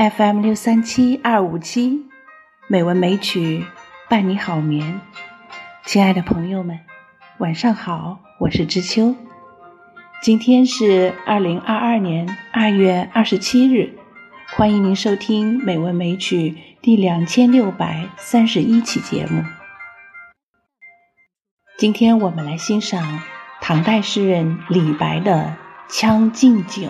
FM 六三七二五七，美文美曲伴你好眠。亲爱的朋友们，晚上好，我是知秋。今天是二零二二年二月二十七日，欢迎您收听《美文美曲》第两千六百三十一期节目。今天我们来欣赏唐代诗人李白的《将进酒》。《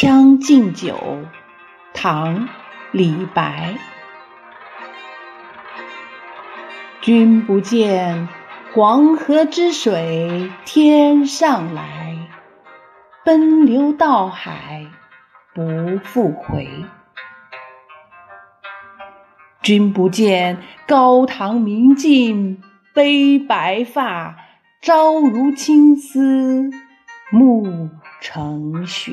将进酒》唐·李白。君不见黄河之水天上来，奔流到海不复回。君不见高堂明镜悲白发，朝如青丝暮成雪。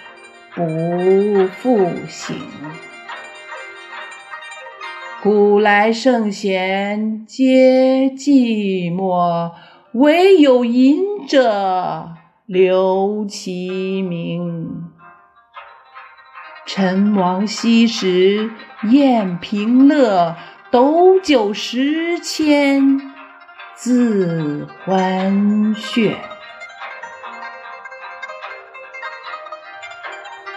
不复醒。古来圣贤皆寂寞，惟有饮者留其名。陈王昔时宴平乐，斗酒十千恣欢谑。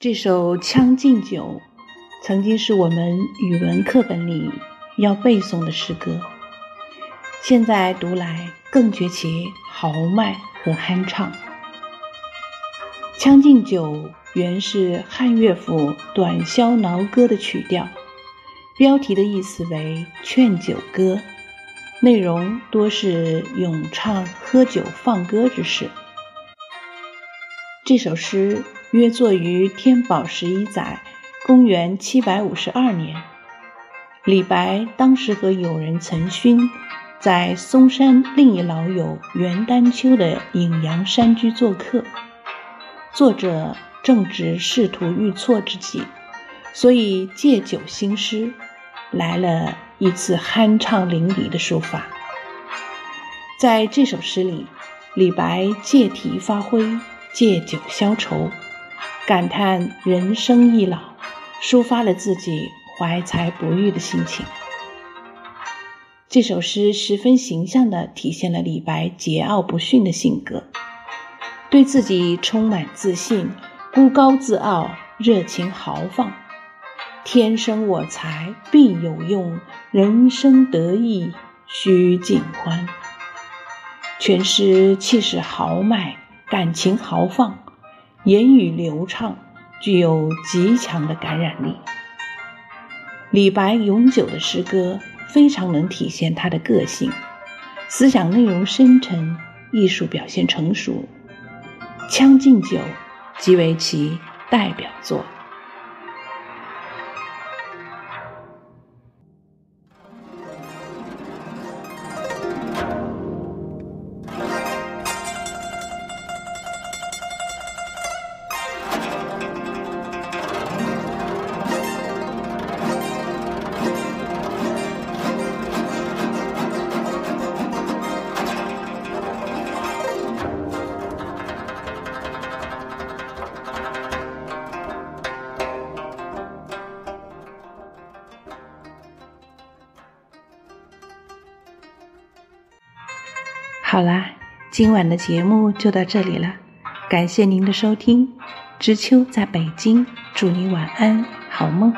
这首《将进酒》曾经是我们语文课本里要背诵的诗歌，现在读来更觉其豪迈和酣畅。《将进酒》原是汉乐府《短箫挠歌》的曲调，标题的意思为劝酒歌，内容多是咏唱喝酒放歌之事。这首诗。约作于天宝十一载，公元七百五十二年。李白当时和友人岑勋在嵩山另一老友袁丹丘的隐阳山居做客。作者正值仕途遇挫之际，所以借酒兴诗，来了一次酣畅淋漓的抒发。在这首诗里，李白借题发挥，借酒消愁。感叹人生易老，抒发了自己怀才不遇的心情。这首诗十分形象地体现了李白桀骜不驯的性格，对自己充满自信，孤高自傲，热情豪放。天生我材必有用，人生得意须尽欢。全诗气势豪迈，感情豪放，言语流畅，具有极强的感染力。李白永久的诗歌非常能体现他的个性，思想内容深沉，艺术表现成熟，《将进酒》即为其代表作。好啦，今晚的节目就到这里了，感谢您的收听。知秋在北京，祝你晚安，好梦。